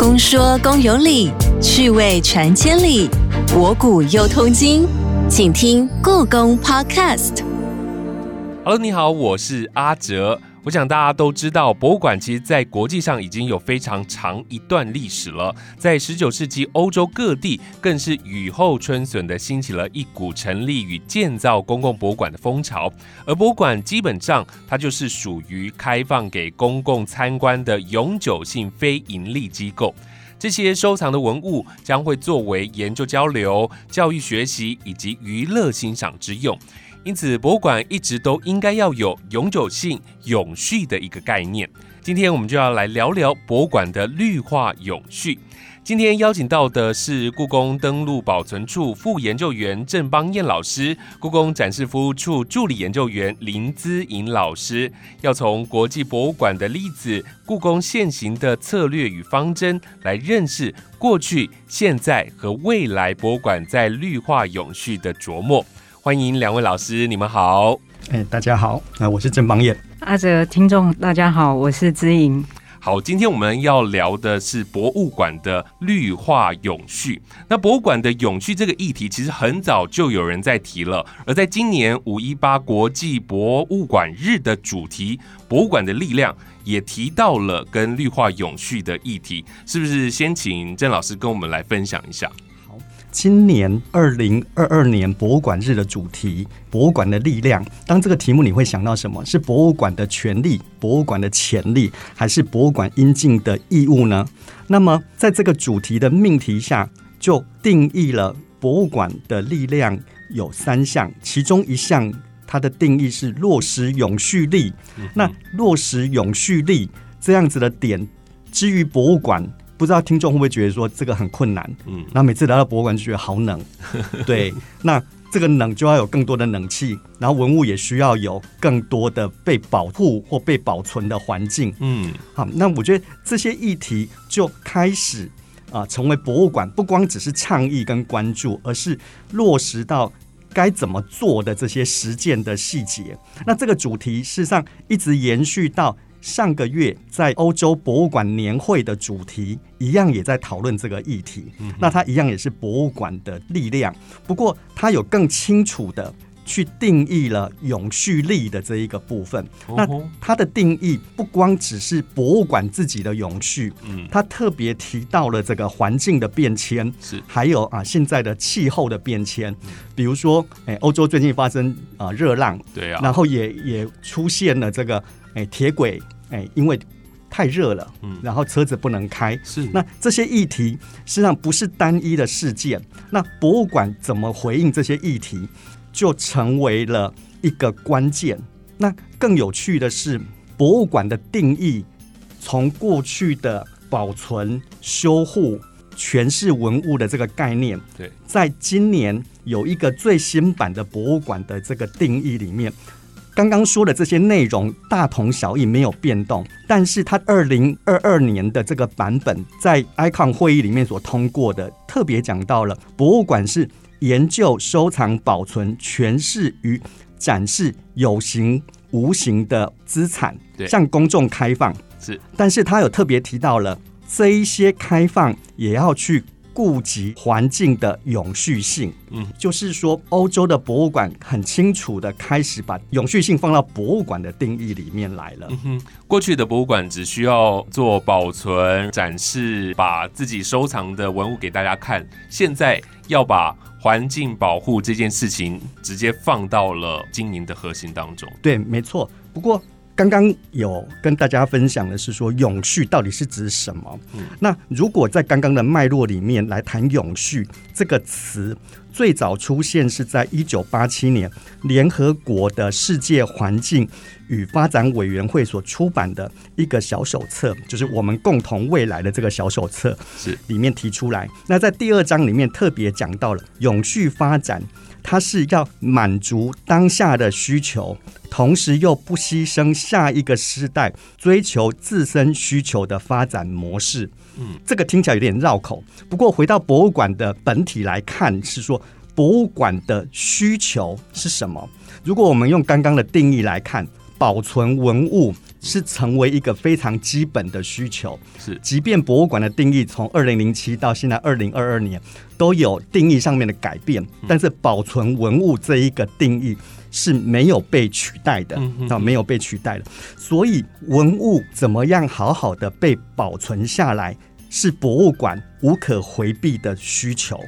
公说公有理，趣味传千里，博古又通今，请听故宫 Podcast。Hello，你好，我是阿哲。我想大家都知道，博物馆其实在国际上已经有非常长一段历史了。在十九世纪，欧洲各地更是雨后春笋的兴起了一股成立与建造公共博物馆的风潮。而博物馆基本上它就是属于开放给公共参观的永久性非盈利机构。这些收藏的文物将会作为研究交流、教育学习以及娱乐欣赏之用。因此，博物馆一直都应该要有永久性、永续的一个概念。今天我们就要来聊聊博物馆的绿化永续。今天邀请到的是故宫登录保存处副研究员郑邦彦老师，故宫展示服务处助理研究员林姿颖老师，要从国际博物馆的例子、故宫现行的策略与方针来认识过去、现在和未来博物馆在绿化永续的琢磨。欢迎两位老师，你们好。哎，大家好，啊，我是郑邦彦。阿哲，听众大家好，我是知莹。好，今天我们要聊的是博物馆的绿化永续。那博物馆的永续这个议题，其实很早就有人在提了。而在今年五一八国际博物馆日的主题“博物馆的力量”，也提到了跟绿化永续的议题。是不是先请郑老师跟我们来分享一下？今年二零二二年博物馆日的主题“博物馆的力量”。当这个题目，你会想到什么？是博物馆的权利、博物馆的潜力，还是博物馆应尽的义务呢？那么，在这个主题的命题下，就定义了博物馆的力量有三项，其中一项它的定义是落实永续力。那落实永续力这样子的点，至于博物馆。不知道听众会不会觉得说这个很困难？嗯，那每次来到博物馆就觉得好冷。对，那这个冷就要有更多的冷气，然后文物也需要有更多的被保护或被保存的环境。嗯，好，那我觉得这些议题就开始啊，成为博物馆不光只是倡议跟关注，而是落实到该怎么做的这些实践的细节。那这个主题事实上一直延续到。上个月在欧洲博物馆年会的主题一样也在讨论这个议题，那它一样也是博物馆的力量。不过它有更清楚的去定义了永续力的这一个部分。那它的定义不光只是博物馆自己的永续，嗯，它特别提到了这个环境的变迁，是。还有啊现在的气候的变迁，比如说哎欧洲最近发生啊热浪，对啊，然后也也出现了这个。哎，铁轨哎，因为太热了，嗯，然后车子不能开，是那这些议题实际上不是单一的事件，那博物馆怎么回应这些议题，就成为了一个关键。那更有趣的是，博物馆的定义从过去的保存、修护、诠释文物的这个概念，对，在今年有一个最新版的博物馆的这个定义里面。刚刚说的这些内容大同小异，没有变动。但是它二零二二年的这个版本，在 ICON 会议里面所通过的，特别讲到了博物馆是研究、收藏、保存、诠释与展示有形、无形的资产，向公众开放。是，但是他有特别提到了这一些开放也要去。顾及环境的永续性，嗯，就是说，欧洲的博物馆很清楚的开始把永续性放到博物馆的定义里面来了。嗯哼，过去的博物馆只需要做保存、展示，把自己收藏的文物给大家看，现在要把环境保护这件事情直接放到了经营的核心当中。对，没错。不过。刚刚有跟大家分享的是说永续到底是指什么？嗯那如果在刚刚的脉络里面来谈永续这个词，最早出现是在一九八七年联合国的世界环境与发展委员会所出版的一个小手册，就是我们共同未来的这个小手册是里面提出来。那在第二章里面特别讲到了永续发展。它是要满足当下的需求，同时又不牺牲下一个时代追求自身需求的发展模式。嗯，这个听起来有点绕口。不过回到博物馆的本体来看，是说博物馆的需求是什么？如果我们用刚刚的定义来看，保存文物、是成为一个非常基本的需求。是即便博物馆的定义从二零零七到现在二零二二年都有定义上面的改变，但是保存文物这一个定义是没有被取代的啊，没有被取代的。所以文物怎么样好好的被保存下来，是博物馆无可回避的需求。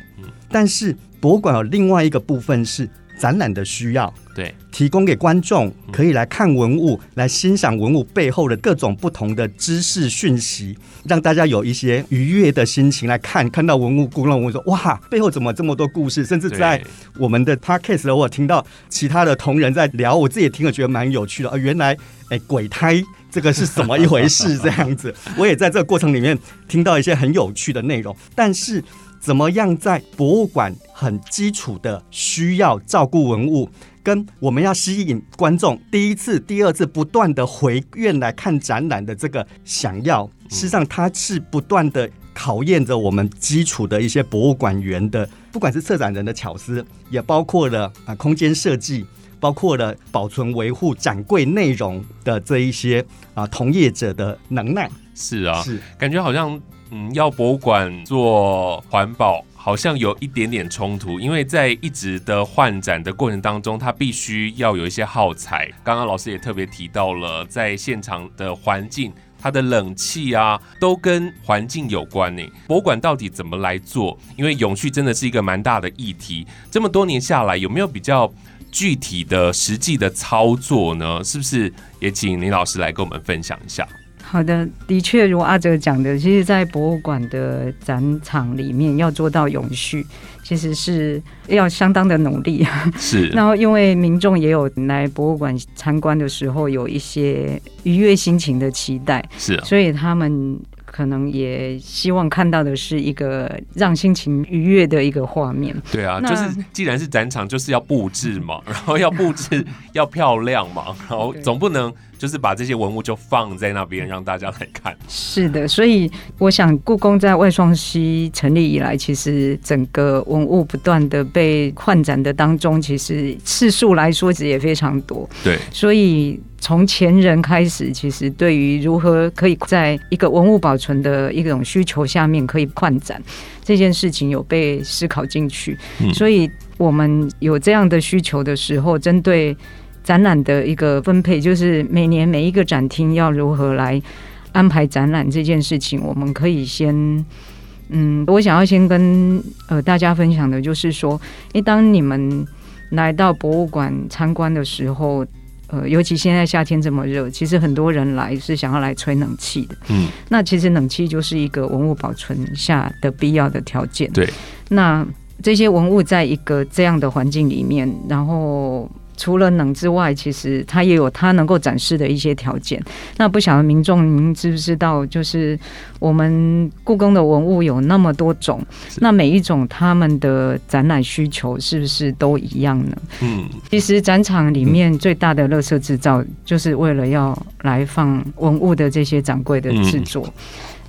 但是博物馆有另外一个部分是展览的需要，对，提供给观众可以来看文物，来欣赏文物背后的各种不同的知识讯息，让大家有一些愉悦的心情来看。看到文物，故弄文物说：“哇，背后怎么这么多故事？”甚至在我们的 podcast 我有听到其他的同仁在聊，我自己也听了觉得蛮有趣的。啊，原来哎，鬼胎这个是怎么一回事？这样子，我也在这个过程里面听到一些很有趣的内容。但是，怎么样在博物馆很基础的需要照顾文物，跟我们要吸引观众第一次、第二次不断的回院来看展览的这个想要，事实上它是不断的考验着我们基础的一些博物馆员的，不管是策展人的巧思，也包括了啊空间设计。包括了保存、维护展柜内容的这一些啊同业者的能耐，是啊，是感觉好像嗯，要博物馆做环保。好像有一点点冲突，因为在一直的换展的过程当中，它必须要有一些耗材。刚刚老师也特别提到了，在现场的环境，它的冷气啊，都跟环境有关呢。博物馆到底怎么来做？因为永续真的是一个蛮大的议题。这么多年下来，有没有比较具体的、实际的操作呢？是不是也请林老师来跟我们分享一下？好的，的确如阿哲讲的，其实，在博物馆的展场里面要做到永续，其实是要相当的努力。是，然后，因为民众也有来博物馆参观的时候有一些愉悦心情的期待，是啊，所以他们可能也希望看到的是一个让心情愉悦的一个画面。对啊，就是既然是展场，就是要布置嘛，然后要布置 要漂亮嘛，然后总不能就是把这些文物就放在那边让大家来看。是的，所以我想，故宫在外双溪成立以来，其实整个文物不断的被换展的当中，其实次数来说也非常多。对，所以从前人开始，其实对于如何可以在一个文物保存的一种需求下面可以扩展这件事情，有被思考进去。嗯所以我们有这样的需求的时候，针对展览的一个分配，就是每年每一个展厅要如何来安排展览这件事情，我们可以先。嗯，我想要先跟呃大家分享的就是说，因为当你们来到博物馆参观的时候，呃，尤其现在夏天这么热，其实很多人来是想要来吹冷气的。嗯，那其实冷气就是一个文物保存下的必要的条件。对，那这些文物在一个这样的环境里面，然后除了冷之外，其实它也有它能够展示的一些条件。那不晓得民众您知不知道，就是我们故宫的文物有那么多种，那每一种他们的展览需求是不是都一样呢？嗯，其实展场里面最大的垃圾制造，就是为了要来放文物的这些展柜的制作。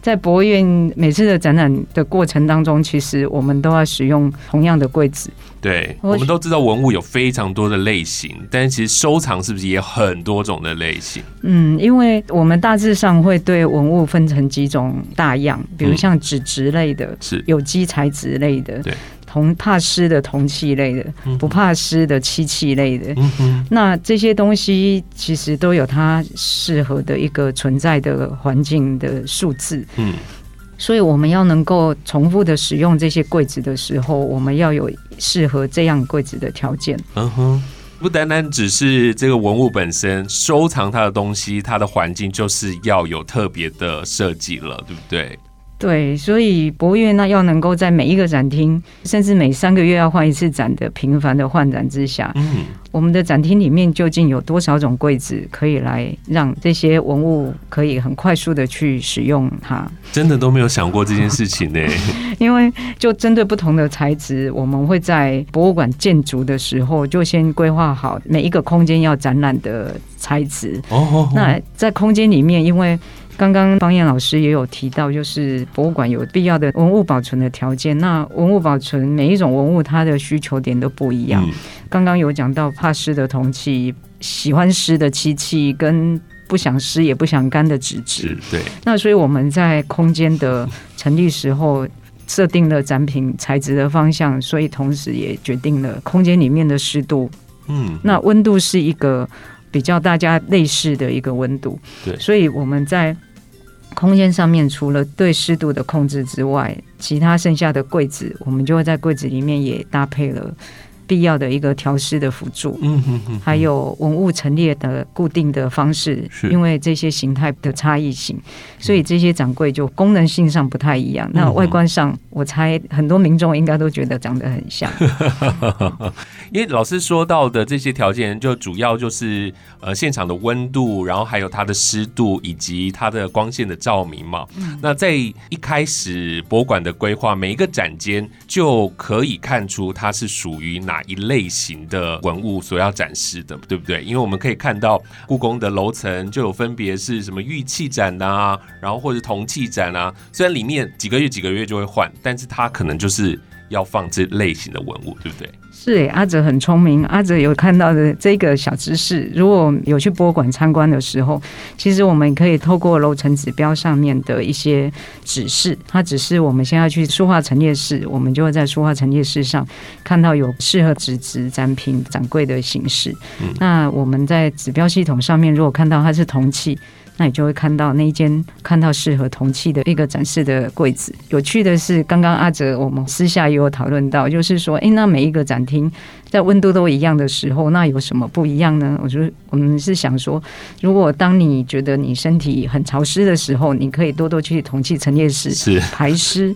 在博物院每次的展览的过程当中，其实我们都要使用同样的柜子。对，我我们都知道文物有非常多的类型，但其实收藏是不是也有很多种的类型？嗯，因为我们大致上会对文物分成几种大样，比如嗯像纸质类的、是，有机材质类的对、铜怕湿的铜器类的、嗯不怕湿的漆器类的。嗯，那这些东西其实都有它适合的一个存在的环境的数字，嗯，所以我们要能够重复的使用这些柜子的时候，我们要有适合这样柜子的条件。嗯哼。不单单只是这个文物本身，收藏它的东西，它的环境就是要有特别的设计了，对不对？对，所以博物院呢要能够在每一个展厅，甚至每三个月要换一次展的频繁的换展之下，嗯，我们的展厅里面究竟有多少种柜子可以来让这些文物可以很快速的去使用它？真的都没有想过这件事情呢。因为就针对不同的材质，我们会在博物馆建筑的时候就先规划好每一个空间要展览的材质。哦哦，那在空间里面，因为刚刚方燕老师也有提到，就是博物馆有必要的文物保存的条件。那文物保存每一种文物它的需求点都不一样。嗯刚刚有讲到怕湿的铜器、喜欢湿的漆器跟。不想湿也不想干的纸质。对，那所以我们在空间的成立时候设定了展品材质的方向，所以同时也决定了空间里面的湿度。嗯，那温度是一个比较大家类似的一个温度。对所以我们在空间上面除了对湿度的控制之外，其他剩下的柜子，我们就会在柜子里面也搭配了必要的一个调试的辅助。嗯哼哼，还有文物陈列的固定的方式是，因为这些形态的差异性，所以这些展柜就功能性上不太一样。那外观上，我猜很多民众应该都觉得长得很像。因为老师说到的这些条件，就主要就是呃现场的温度，然后还有它的湿度以及它的光线的照明嘛。那在一开始博物馆的规划，每一个展间就可以看出它是属于哪哪一类型的文物所要展示的，对不对？因为我们可以看到故宫的楼层就有分别是什么玉器展呐，然后或者铜器展啊，虽然里面几个月几个月就会换，但是它可能就是要放这类型的文物，对不对？是诶，阿哲很聪明。阿哲有看到的这个小知识，如果有去博物馆参观的时候，其实我们可以透过楼层指标上面的一些指示，它只是我们先要去书画陈列室，我们就会在书画陈列室上看到有适合纸质展品展柜的形式。那我们在指标系统上面，如果看到它是铜器。那你就会看到那一间看到适合铜器的一个展示的柜子。有趣的是，刚刚阿哲我们私下也有讨论到，就是说，诶，那每一个展厅在温度都一样的时候，那有什么不一样呢？我觉得我们是想说，如果当你觉得你身体很潮湿的时候，你可以多多去铜器陈列室是排湿；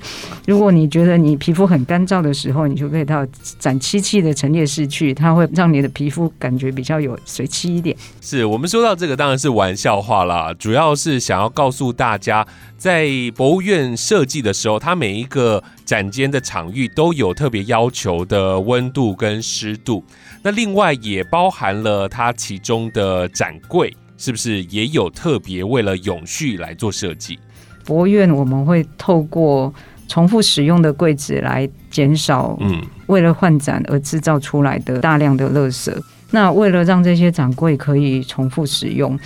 如果你觉得你皮肤很干燥的时候，你就可以到展漆器的陈列室去，它会让你的皮肤感觉比较有水汽一点。是我们说到这个当然是玩笑话啦，主要是想要告诉大家，在博物院设计的时候，它每一个展间的场域都有特别要求的温度跟湿度，那另外也包含了它其中的展柜，是不是也有特别为了永续来做设计？博物院我们会透过重复使用的柜子来减少嗯，为了换展而制造出来的大量的垃圾。那为了让这些展柜可以重复使用，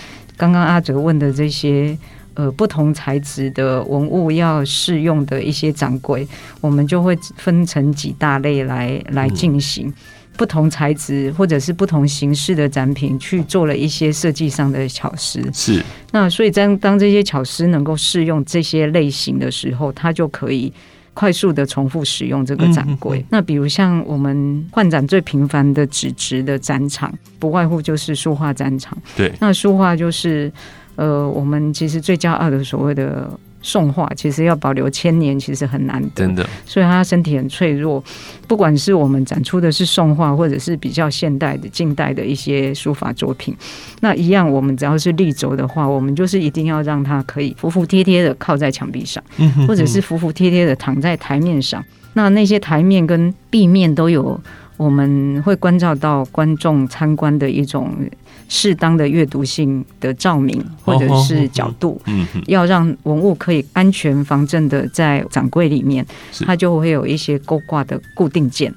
刚刚阿哲问的这些呃不同材质的文物要适用的一些展柜，我们就会分成几大类来来进行。不同材质或者是不同形式的展品，去做了一些设计上的巧思。是那所以当当这些巧思能够适用这些类型的时候，它就可以快速的重复使用这个展柜。那比如像我们换展最频繁的纸质的展场，不外乎就是书画展场。对，那书画就是呃，我们其实最骄傲的所谓的。宋画其实要保留千年，其实很难得。真的所以他身体很脆弱。不管是我们展出的是宋画，或者是比较现代的、近代的一些书法作品，那一样，我们只要是立轴的话，我们就是一定要让它可以服服帖帖的靠在墙壁上，或者是服服帖帖的躺在台面上。那那些台面跟壁面都有，我们会关照到观众参观的一种适当的阅读性的照明或者是角度。嗯，要让文物可以安全防震的在展柜里面，它就会有一些勾挂的固定件。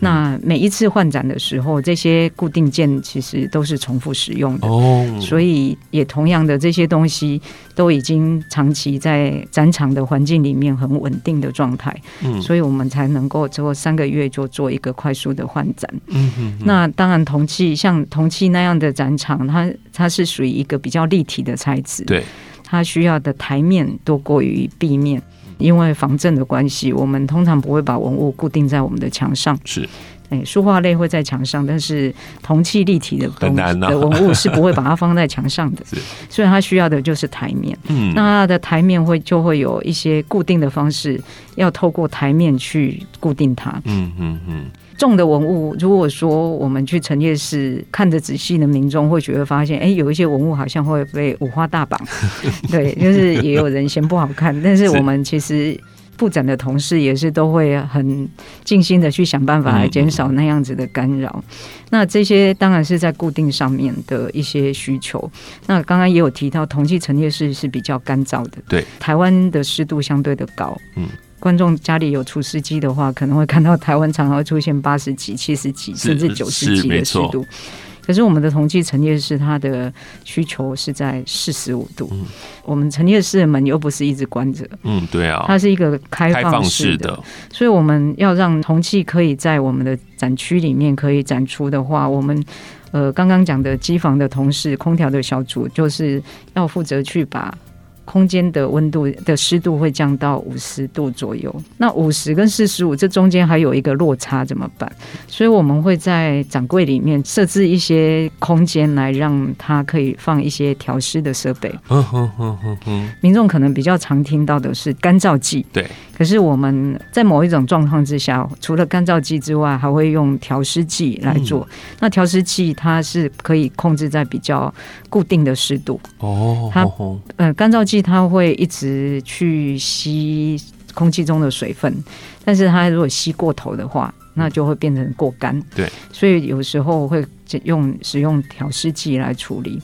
那每一次换展的时候，这些固定件其实都是重复使用的。哦，所以，也同样的这些东西都已经长期在展场的环境里面很稳定的状态，嗯所以我们才能够之后三个月就做一个快速的换展。那当然，铜器像铜器那样的展场，它它是属于一个比较立体的材质，对，它需要的台面多过于壁面。因为防震的关系，我们通常不会把文物固定在我们的墙上。是哎，书画类会在墙上，但是铜器立体的东很难啊的文物是不会把它放在墙上的 是。所以它需要的就是台面。嗯那它的台面会就会有一些固定的方式，要透过台面去固定它。嗯嗯嗯，重的文物，如果说我们去陈列室看得仔细的民众会觉得发现，哎，有一些文物好像会被五花大绑，对，就是也有人嫌不好看，但是是我们其实。布展的同事也是都会很尽心的去想办法来减少那样子的干扰。那这些当然是在固定上面的一些需求。那刚刚也有提到，同济陈列室是比较干燥的，对，台湾的湿度相对的高，嗯。观众家里有除湿机的话，可能会看到台湾常常会出现八十几、七十几，甚至九十几的湿度。可是我们的同济陈列室它的需求是在四十五度，嗯。我们陈列室的门又不是一直关着，嗯，对啊，它是一个开开放放式的，式的，所以我们要让铜器可以在我们的展区里面可以展出的话，我们呃刚刚讲的机房的同事、空调的小组，就是要负责去把。空间的温度的湿度会降到五十度左右，那五十跟四十五这中间还有一个落差怎么办？所以我们会在展柜里面设置一些空间来让它可以放一些调湿的设备。嗯哼哼哼哼，民众可能比较常听到的是干燥剂，对。可是我们在某一种状况之下，除了干燥剂之外，还会用调湿剂来做。那调湿剂它是可以控制在比较固定的湿度。哦，它呃，干燥剂它会一直去吸空气中的水分，但是它如果吸过头的话，那就会变成过干。对，所以有时候会用使用调湿剂来处理。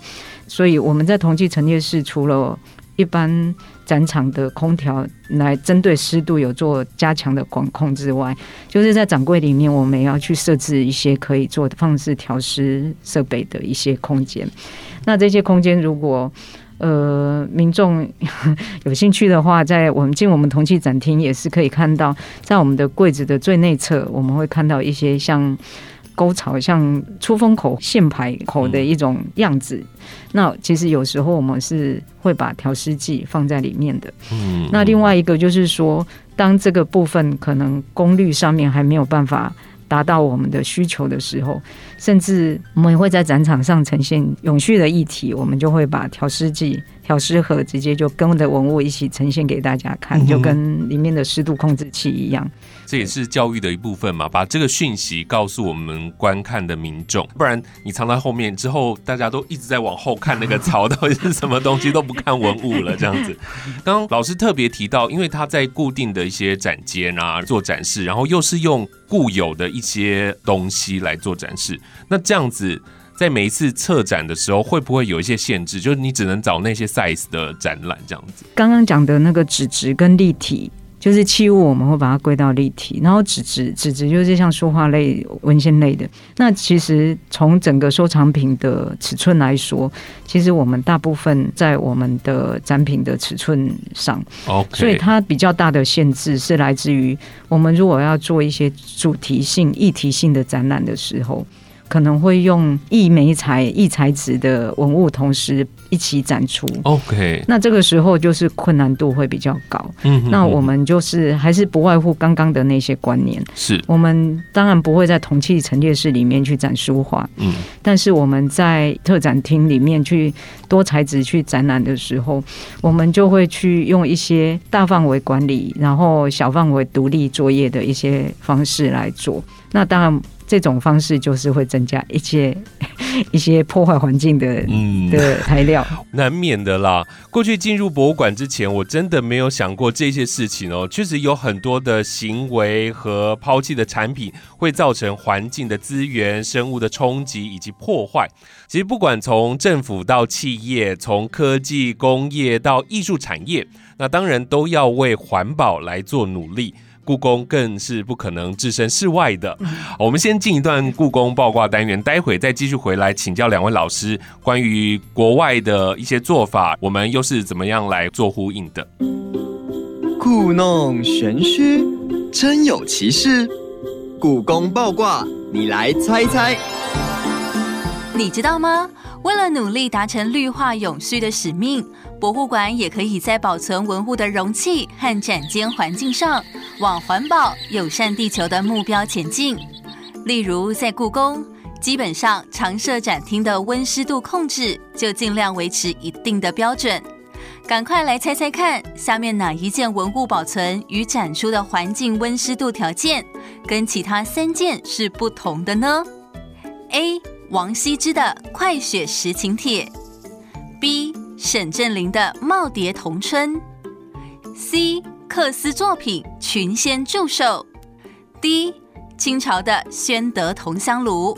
所以我们在同济陈列室除了一般展场的空调来针对湿度有做加强的管控之外，就是在展柜里面，我们也要去设置一些可以做放置调湿设备的一些空间。那这些空间如果呃，民众 有兴趣的话，在我们进我们铜器展厅也是可以看到，在我们的柜子的最内侧，我们会看到一些像沟槽、像出风口、线排口的一种样子。那其实有时候我们是会把调湿剂放在里面的。嗯那另外一个就是说，当这个部分可能功率上面还没有办法达到我们的需求的时候，甚至我们也会在展场上呈现永续的议题，我们就会把调湿剂、调湿盒直接就跟着文物一起呈现给大家看，嗯就跟里面的湿度控制器一样。这也是教育的一部分嘛，把这个讯息告诉我们观看的民众，不然你藏在后面之后，大家都一直在往后看那个槽到底是什么东西，都不看文物了，这样子。刚刚老师特别提到，因为他在固定的一些展间啊做展示，然后又是用固有的一些东西来做展示，那这样子。在每一次策展的时候，会不会有一些限制？就是你只能找那些 size 的展览这样子。刚刚讲的那个纸质跟立体。就是器物，我们会把它归到立体，然后纸质，纸质就是像书画类、文献类的。那其实从整个收藏品的尺寸来说，其实我们大部分在我们的展品的尺寸上所以它比较大的限制是来自于我们如果要做一些主题性、议题性的展览的时候，可能会用异媒材、异材质的文物同时一起展出。OK，那这个时候就是困难度会比较高。嗯哼那我们就是还是不外乎刚刚的那些观念。是我们当然不会在铜器陈列室里面去展书画，嗯但是我们在特展厅里面去多材质去展览的时候，我们就会去用一些大范围管理，然后小范围独立作业的一些方式来做。那当然，这种方式就是会增加一些 一些破坏环境的嗯的材料。难免的啦。过去进入博物馆之前，我真的没有想过这些事情哦。确实有很多的行为和抛弃的产品会造成环境的资源、生物的冲击以及破坏。其实不管从政府到企业，从科技、工业到艺术产业，那当然都要为环保来做努力。故宫更是不可能置身事外的。我们先进一段故宫爆卦单元，待会再继续回来请教两位老师关于国外的一些做法，我们又是怎么样来做呼应的？故弄玄虚，真有其事。故宫爆卦，你来猜猜。你知道吗？为了努力达成绿化永续的使命，博物馆也可以在保存文物的容器和展间环境上，往环保、友善地球的目标前进。例如，在故宫，基本上常设展厅的温湿度控制就尽量维持一定的标准。赶快来猜猜看，下面哪一件文物保存与展出的环境温湿度条件跟其他三件是不同的呢？A. 王羲之的《快雪时晴帖》，B. 沈振林的《耄耋同春》，C. 克斯作品《群仙祝寿》，D. 清朝的《宣德同香炉》。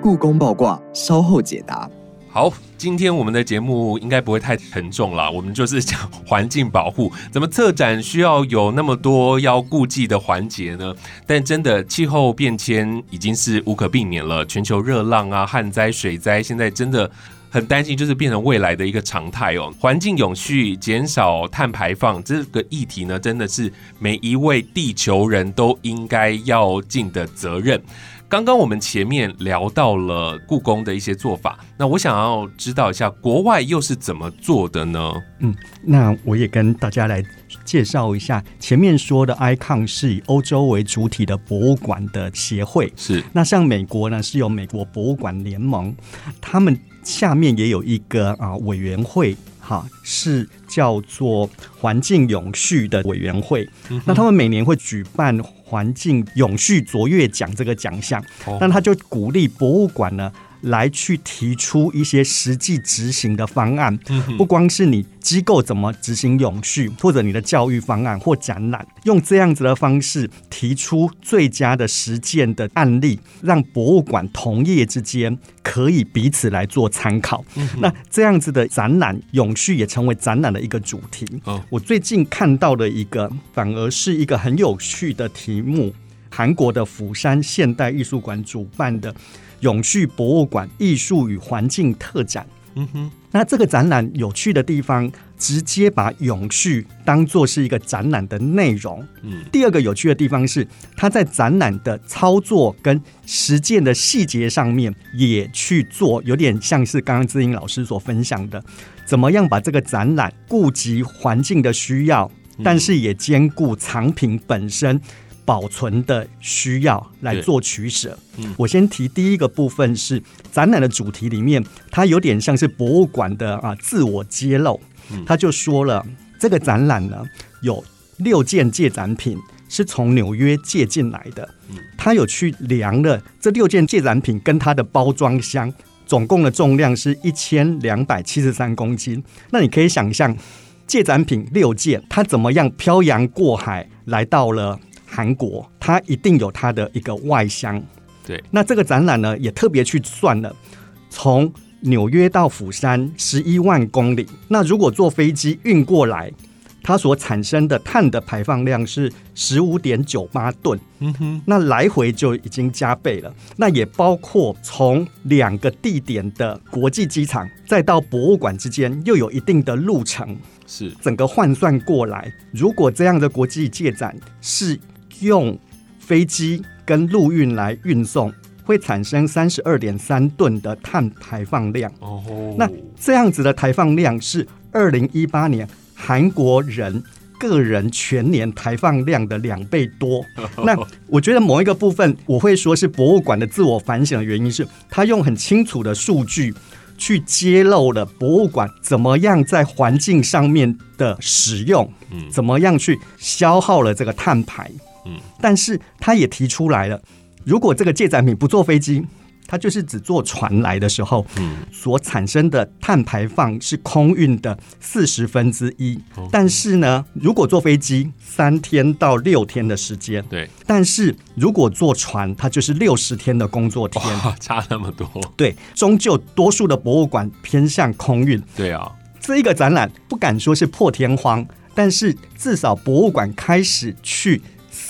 故宫爆卦，稍后解答。好，今天我们的节目应该不会太沉重了，我们就是讲环境保护。怎么策展需要有那么多要顾忌的环节呢？但真的气候变迁已经是无可避免了，全球热浪啊、旱灾、水灾，现在真的。很担心，就是变成未来的一个常态哦。环境永续、减少碳排放这个议题呢，真的是每一位地球人都应该要尽的责任。刚刚我们前面聊到了故宫的一些做法，那我想要知道一下，国外又是怎么做的呢？嗯，那我也跟大家来介绍一下。前面说的 ICON 是以欧洲为主体的博物馆的协会，是那像美国呢，是有美国博物馆联盟，他们。下面也有一个啊委员会，哈，是叫做环境永续的委员会。那他们每年会举办环境永续卓越奖这个奖项，那他就鼓励博物馆呢。来去提出一些实际执行的方案，不光是你机构怎么执行永续，或者你的教育方案或展览，用这样子的方式提出最佳的实践的案例，让博物馆同业之间可以彼此来做参考。那这样子的展览永续也成为展览的一个主题。我最近看到的一个，反而是一个很有趣的题目，韩国的釜山现代艺术馆主办的。永续博物馆艺术与环境特展，嗯哼，那这个展览有趣的地方，直接把永续当做是一个展览的内容。嗯，第二个有趣的地方是，它在展览的操作跟实践的细节上面也去做，有点像是刚刚志英老师所分享的，怎么样把这个展览顾及环境的需要，但是也兼顾藏品本身。保存的需要来做取舍。我先提第一个部分是展览的主题里面，它有点像是博物馆的啊自我揭露。他就说了，这个展览呢有六件借展品是从纽约借进来的。他有去量了这六件借展品跟它的包装箱，总共的重量是一千两百七十三公斤。那你可以想象，借展品六件，它怎么样漂洋过海来到了。韩国，它一定有它的一个外箱。对，那这个展览呢，也特别去算了，从纽约到釜山十一万公里，那如果坐飞机运过来，它所产生的碳的排放量是十五点九八吨。嗯哼，那来回就已经加倍了。那也包括从两个地点的国际机场再到博物馆之间，又有一定的路程。是，整个换算过来，如果这样的国际借展是。用飞机跟陆运来运送，会产生三十二点三吨的碳排放量。哦，那这样子的排放量是二零一八年韩国人个人全年排放量的两倍多。那我觉得某一个部分，我会说是博物馆的自我反省的原因是，他用很清楚的数据去揭露了博物馆怎么样在环境上面的使用，嗯，怎么样去消耗了这个碳排。嗯，但是他也提出来了，如果这个借载品不坐飞机，它就是只坐船来的时候，嗯，所产生的碳排放是空运的四十分之一。但是呢，如果坐飞机，三天到六天的时间，对；但是如果坐船，它就是六十天的工作天，差那么多。对，终究多数的博物馆偏向空运。对啊，这一个展览不敢说是破天荒，但是至少博物馆开始去。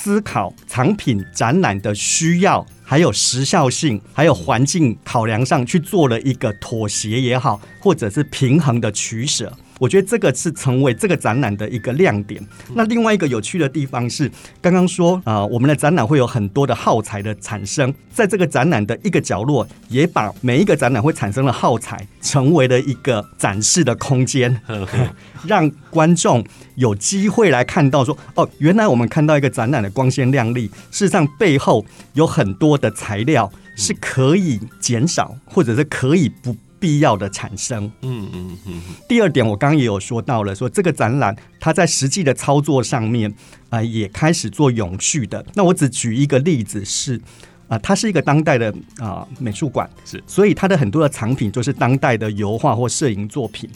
思考藏品展览的需要，还有时效性，还有环境考量上去做了一个妥协也好，或者是平衡的取舍。我觉得这个是成为这个展览的一个亮点。那另外一个有趣的地方是，刚刚说啊，我们的展览会有很多的耗材的产生，在这个展览的一个角落，也把每一个展览会产生的耗材成为了一个展示的空间，让观众有机会来看到说，哦，原来我们看到一个展览的光鲜亮丽，事实上背后有很多的材料是可以减少，或者是可以不。必要的产生，嗯嗯嗯。第二点，我刚刚也有说到了，说这个展览它在实际的操作上面啊，也开始做永续的。那我只举一个例子是啊，它是一个当代的啊美术馆，是，所以它的很多的藏品就是当代的油画或摄影作品，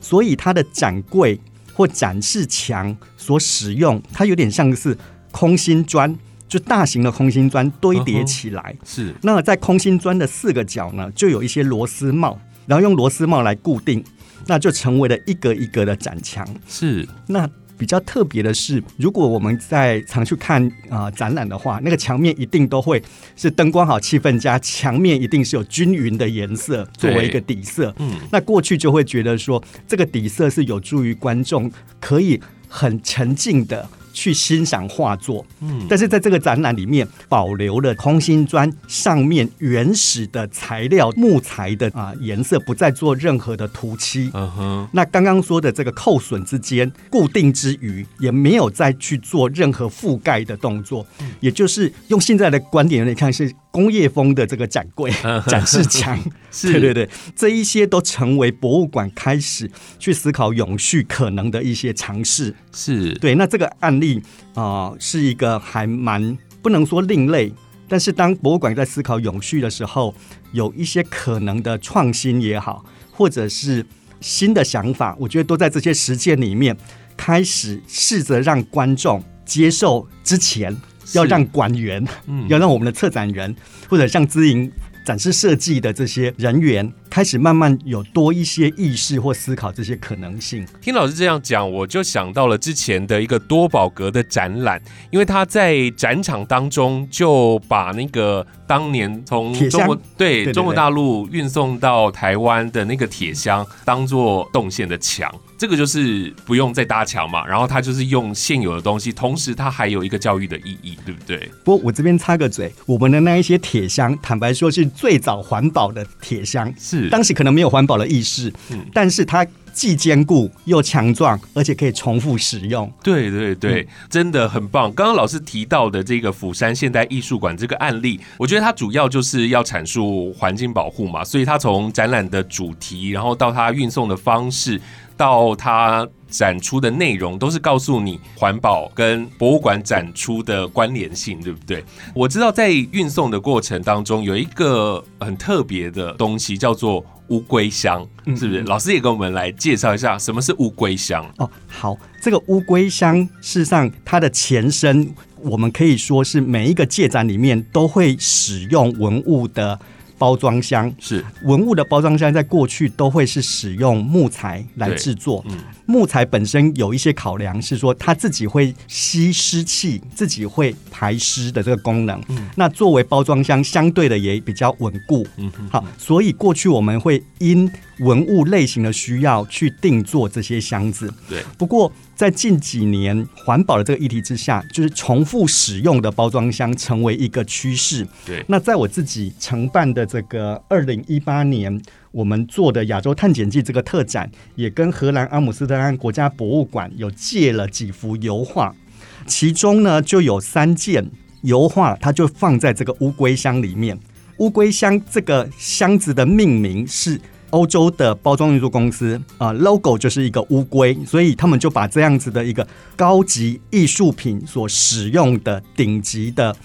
所以它的展柜或展示墙所使用，它有点像是空心砖。就大型的空心砖堆叠起来，是。那在空心砖的四个角呢，就有一些螺丝帽，然后用螺丝帽来固定，那就成为了一格一格的展墙。是那比较特别的是，如果我们在常去看啊、展览的话，那个墙面一定都会是灯光好、气氛佳，墙面一定是有均匀的颜色作为一个底色。嗯，那过去就会觉得说，这个底色是有助于观众可以很沉静的去欣赏画作。嗯但是在这个展览里面，保留了空心砖上面原始的材料木材的啊颜色，不再做任何的涂漆。嗯哼，那刚刚说的这个扣损之间固定之余，也没有再去做任何覆盖的动作，也就是用现在的观点来看，是工业风的这个展柜、展示墙。是对对对，这一些都成为博物馆开始去思考永续可能的一些尝试。是，对，那这个案例啊、呃是一个还蛮不能说另类，但是当博物馆在思考永续的时候，有一些可能的创新也好，或者是新的想法，我觉得都在这些实践里面开始试着让观众接受之前，是要让馆员，嗯要让我们的策展人或者像资营展示设计的这些人员，开始慢慢有多一些意识或思考这些可能性。听老师这样讲，我就想到了之前的一个多宝格的展览，因为他在展场当中就把那个当年从中国对中国大陆运送到台湾的那个铁箱当做动线的墙，这个就是不用再搭墙嘛，然后它就是用现有的东西，同时它还有一个教育的意义，对不对？不过我这边插个嘴，我们的那一些铁箱，坦白说是最早环保的铁箱，是。当时可能没有环保的意识，嗯。但是它既坚固又强壮，而且可以重复使用。对对对，嗯真的很棒。刚刚老师提到的这个釜山现代艺术馆这个案例，我觉得它主要就是要阐述环境保护嘛，所以它从展览的主题，然后到它运送的方式，到它展出的内容，都是告诉你环保跟博物馆展出的关联性，对不对？我知道在运送的过程当中，有一个很特别的东西叫做乌龟箱，嗯是不是？老师也跟我们来介绍一下什么是乌龟箱。哦，好，这个乌龟箱事实上它的前身，我们可以说是每一个借展里面都会使用文物的包装箱。是，文物的包装箱在过去都会是使用木材来制作，嗯木材本身有一些考量，是说它自己会吸湿气，自己会排湿的这个功能。嗯那作为包装箱，相对的也比较稳固。嗯哼好，所以过去我们会因文物类型的需要去定做这些箱子。对，不过在近几年环保的这个议题之下，就是重复使用的包装箱成为一个趋势。对，那在我自己承办的这个二零一八年，我们做的亚洲探险记这个特展，也跟荷兰阿姆斯特丹国家博物馆有借了几幅油画，其中呢就有三件油画，它就放在这个乌龟箱里面。乌龟箱这个箱子的命名是欧洲的包装运输公司啊、l o g o 就是一个乌龟，所以他们就把这样子的一个高级艺术品所使用的顶级的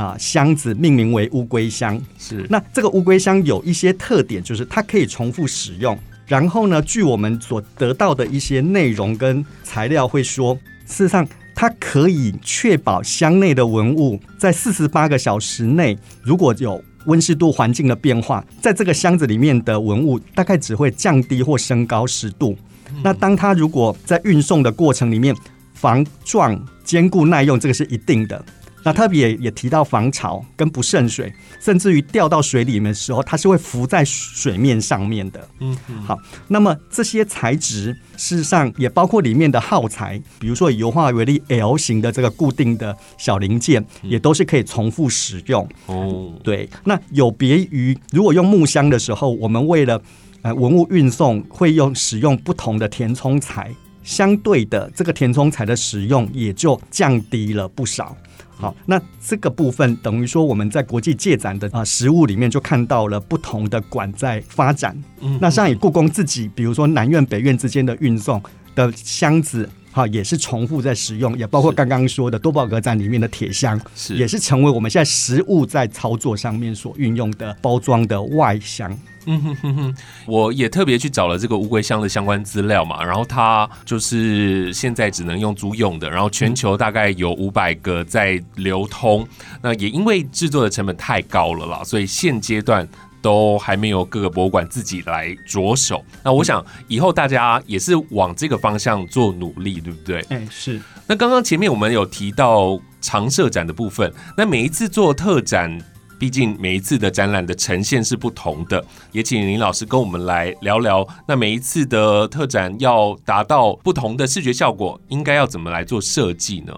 啊、箱子命名为乌龟箱。是那这个乌龟箱有一些特点，就是它可以重复使用。然后呢，据我们所得到的一些内容跟材料会说，事实上它可以确保箱内的文物在四十八个小时内，如果有温湿度环境的变化，在这个箱子里面的文物大概只会降低或升高十度。那当它如果在运送的过程里面防撞、坚固、耐用，这个是一定的。那特别也提到防潮跟不渗水，甚至于掉到水里面的时候，它是会浮在水面上面的。嗯嗯好，那么这些材质事实上也包括里面的耗材，比如说以油画为例，L 型的这个固定的小零件，也都是可以重复使用。哦，对，那有别于如果用木箱的时候，我们为了呃文物运送会用使用不同的填充材，相对的这个填充材的使用也就降低了不少。好，那这个部分等于说我们在国际借展的啊、实物里面就看到了不同的馆在发展。嗯那像以故宫自己，比如说南院北院之间的运送的箱子。哈，也是重复在使用，也包括刚刚说的多宝格展里面的铁箱，是也是成为我们现在实物在操作上面所运用的包装的外箱。嗯哼哼哼，我也特别去找了这个乌龟箱的相关资料嘛，然后它就是现在只能用租用的，然后全球大概有五百个在流通，那也因为制作的成本太高了啦，所以现阶段。都还没有各个博物馆自己来着手。那我想以后大家也是往这个方向做努力，对不对？哎，是。那刚刚前面我们有提到常设展的部分，那每一次做特展。毕竟每一次的展览的呈现是不同的，也请林老师跟我们来聊聊。那每一次的特展要达到不同的视觉效果，应该要怎么来做设计呢？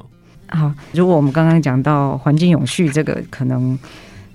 好，如果我们刚刚讲到环境永续这个，可能。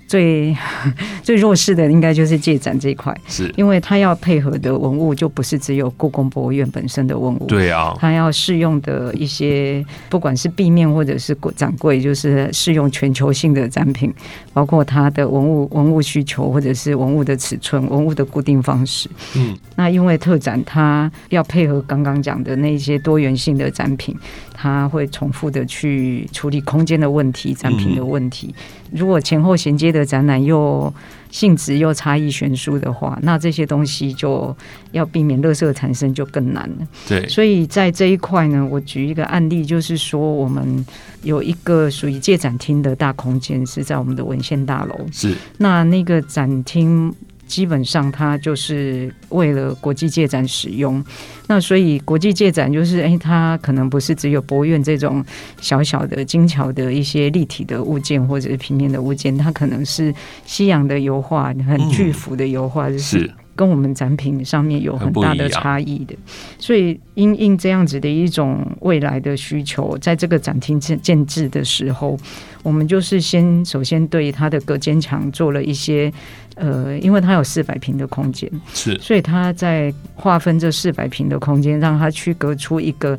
最 最弱势的应该就是借展这一块，是因为它要配合的文物就不是只有故宫博物院本身的文物，对啊，它要适用的一些不管是壁面或者是展柜，就是适用全球性的展品，包括它的文物文物需求或者是文物的尺寸、文物的固定方式。嗯，那因为特展它要配合刚刚讲的那些多元性的展品。他会重复的去处理空间的问题、展品的问题。如果前后衔接的展览又性质又差异悬殊的话，那这些东西就要避免垃圾产生就更难了。对，所以在这一块呢，我举一个案例，就是说我们有一个属于借展厅的大空间，是在我们的文献大楼。是，那那个展厅。基本上，它就是为了国际借展使用。那所以，国际借展就是，哎，它可能不是只有博物院这种小小的、精巧的一些立体的物件或者是平面的物件，它可能是西洋的油画，很巨幅的油画，就是跟我们展品上面有很大的差异的。所以，因应这样子的一种未来的需求，在这个展厅建建制的时候，我们就是先首先对它的隔间墙做了一些。呃，因为它有四百平的空间，是，所以它在划分这四百平的空间，让它区隔出一个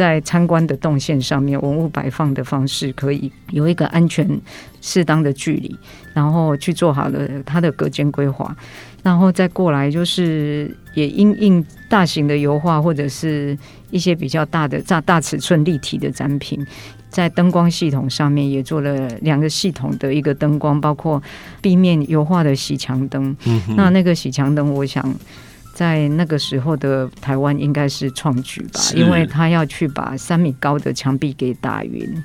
在参观的动线上面文物摆放的方式，可以有一个安全适当的距离，然后去做好了它的隔间规划，然后再过来就是也因应大型的油画或者是一些比较大的大大尺寸立体的展品。在灯光系统上面也做了两个系统的一个灯光，包括壁面油画的洗墙灯。那那个洗墙灯，我想在那个时候的台湾应该是创举吧，因为他要去把三米高的墙壁给打匀。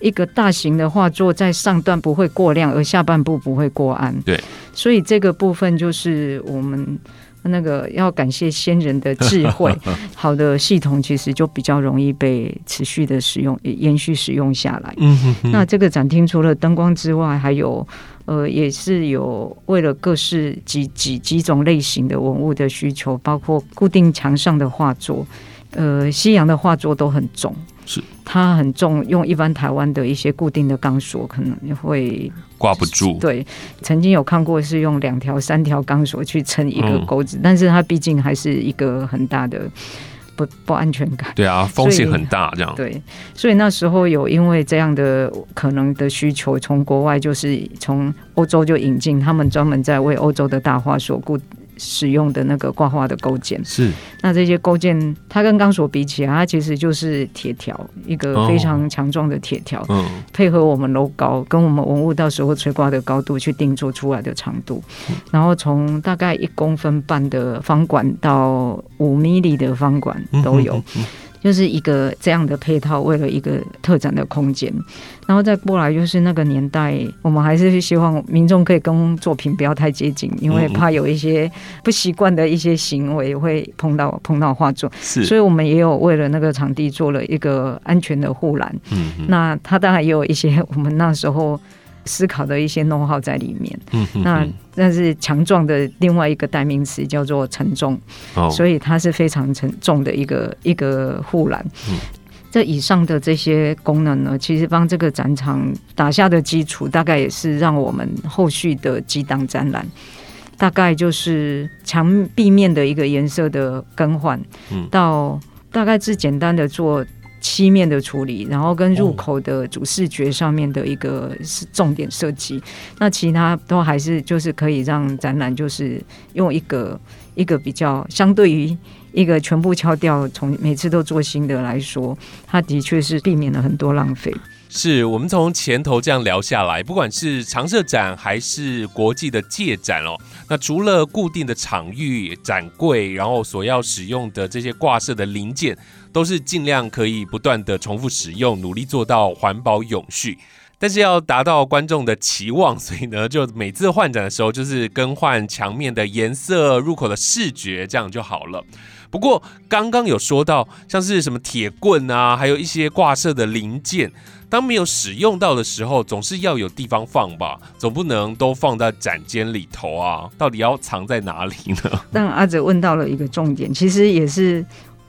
一个大型的画作在上段不会过亮，而下半部不会过暗。对，所以这个部分就是我们。那个要感谢先人的智慧，好的系统其实就比较容易被持续的使用、延续使用下来。嗯，那这个展厅除了灯光之外，还有呃，也是有为了各式几几几种类型的文物的需求，包括固定墙上的画作，呃，西洋的画作都很重。是它很重，用一般台湾的一些固定的钢索可能会挂不住。对，曾经有看过是用两条、三条钢索去撑一个钩子，但是它毕竟还是一个很大的不不安全感。对啊，风险很大，这样。对，所以那时候有因为这样的可能的需求，从国外就是从欧洲就引进，他们专门在为欧洲的大花所固。使用的那个挂画的勾件是，那这些勾件它跟钢索比起来，它其实就是铁条，一个非常强壮的铁条，嗯，配合我们楼高跟我们文物到时候垂挂的高度去定做出来的长度，然后从大概一公分半的方管到五米里的方管都有。就是一个这样的配套，为了一个特展的空间，然后再过来就是那个年代，我们还是希望民众可以跟作品不要太接近，因为怕有一些不习惯的一些行为会碰到碰到画作，是，所以我们也有为了那个场地做了一个安全的护栏，嗯，那它当然也有一些我们那时候。思考的一些弄号在里面，那但是强壮的另外一个代名词叫做沉重，所以它是非常沉重的一个一个护栏。这以上的这些功能呢，其实帮这个展场打下的基础，大概也是让我们后续的几档展览，大概就是墙壁面的一个颜色的更换，到大概是简单的做。漆面的处理，然后跟入口的主视觉上面的一个是重点设计，那其他都还是就是可以让展览就是用一个一个比较相对于一个全部敲掉，从每次都做新的来说，它的确是避免了很多浪费。是我们从前头这样聊下来，不管是常设展还是国际的借展哦，那除了固定的场域展柜，然后所要使用的这些挂设的零件。都是尽量可以不断的重复使用，努力做到环保永续。但是要达到观众的期望，所以呢，就每次换展的时候，就是更换墙面的颜色、入口的视觉，这样就好了。不过刚刚有说到，像是什么铁棍啊，还有一些挂设的零件，当没有使用到的时候，总是要有地方放吧，总不能都放在展间里头啊？到底要藏在哪里呢？但阿哲问到了一个重点，其实也是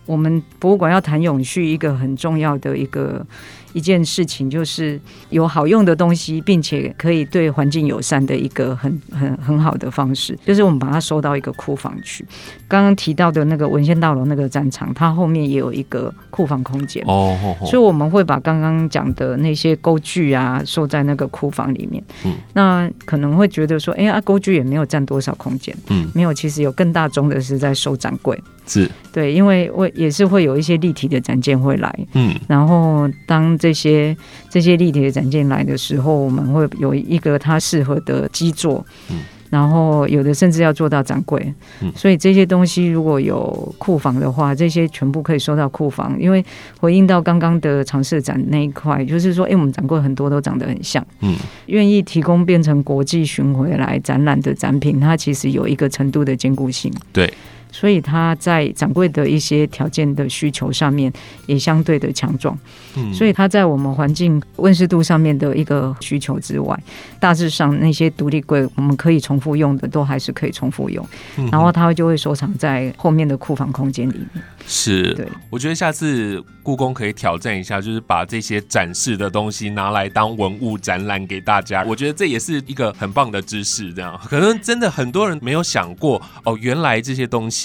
我们博物馆要谈永续一个很重要的一个。一件事情就是有好用的东西，并且可以对环境友善的一个很很很好的方式，就是我们把它收到一个库房去。刚刚提到的那个文献大楼那个展场，它后面也有一个库房空间哦，所以我们会把刚刚讲的那些钩具啊收在那个库房里面。嗯，那可能会觉得说，哎呀，钩具也没有占多少空间。嗯，没有，其实有更大宗的是在收展柜。是。对，因为我也是会有一些立体的展件会来。嗯，然后当这些这些立体的展件来的时候，我们会有一个它适合的基座，嗯，然后有的甚至要做到展柜，嗯，所以这些东西如果有库房的话，这些全部可以收到库房。因为回应到刚刚的尝试展那一块，就是说，哎，我们展柜很多都长得很像，嗯，愿意提供变成国际巡回来展览的展品，它其实有一个程度的坚固性，对。所以它在掌柜的一些条件的需求上面也相对的强壮，嗯，所以它在我们环境温湿度上面的一个需求之外，大致上那些独立柜我们可以重复用的都还是可以重复用，然后它就会收藏在后面的库房空间里面。是，对，我觉得下次故宫可以挑战一下，就是把这些展示的东西拿来当文物展览给大家。我觉得这也是一个很棒的知识，这样可能真的很多人没有想过哦，原来这些东西。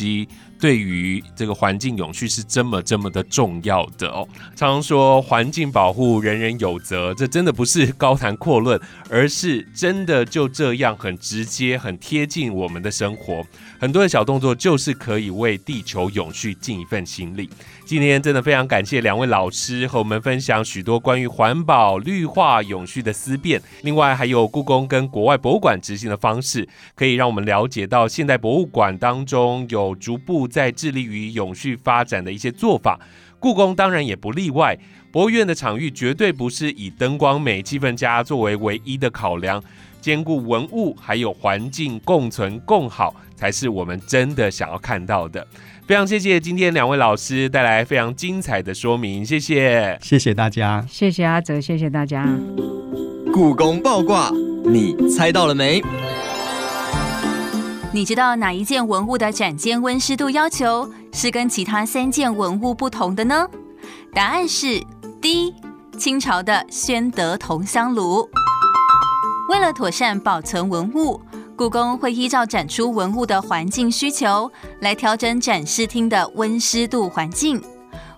对于这个环境永续是这么这么的重要的哦。常说环境保护人人有责，这真的不是高谈阔论，而是真的就这样很直接、很贴近我们的生活。很多的小动作就是可以为地球永续尽一份心力。今天真的非常感谢两位老师和我们分享许多关于环保、绿化、永续的思辨。另外还有故宫跟国外博物馆执行的方式，可以让我们了解到现代博物馆当中有逐步在致力于永续发展的一些做法。故宫当然也不例外。博物院的场域绝对不是以灯光美、气氛佳作为唯一的考量，兼顾文物还有环境共存共好，才是我们真的想要看到的。非常谢谢今天两位老师带来非常精彩的说明，谢谢，谢谢大家，谢谢阿哲，谢谢大家。故宫爆卦，你猜到了没？你知道哪一件文物的展间温湿度要求是跟其他三件文物不同的呢？答案是 D，清朝的宣德铜香炉。为了妥善保存文物。故宫会依照展出文物的环境需求来调整展示厅的温湿度环境。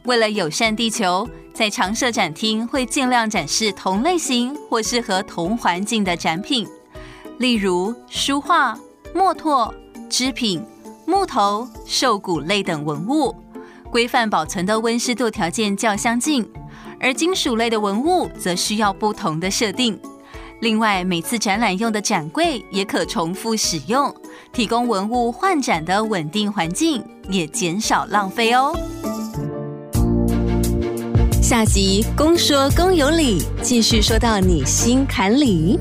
为了友善地球，在常设展厅会尽量展示同类型或适合同环境的展品，例如书画、墨拓、织品、木头、兽骨类等文物，规范保存的温湿度条件较相近。而金属类的文物则需要不同的设定。另外，每次展览用的展柜也可重复使用，提供文物换展的稳定环境，也减少浪费哦。下集公说公有理，继续说到你心坎里。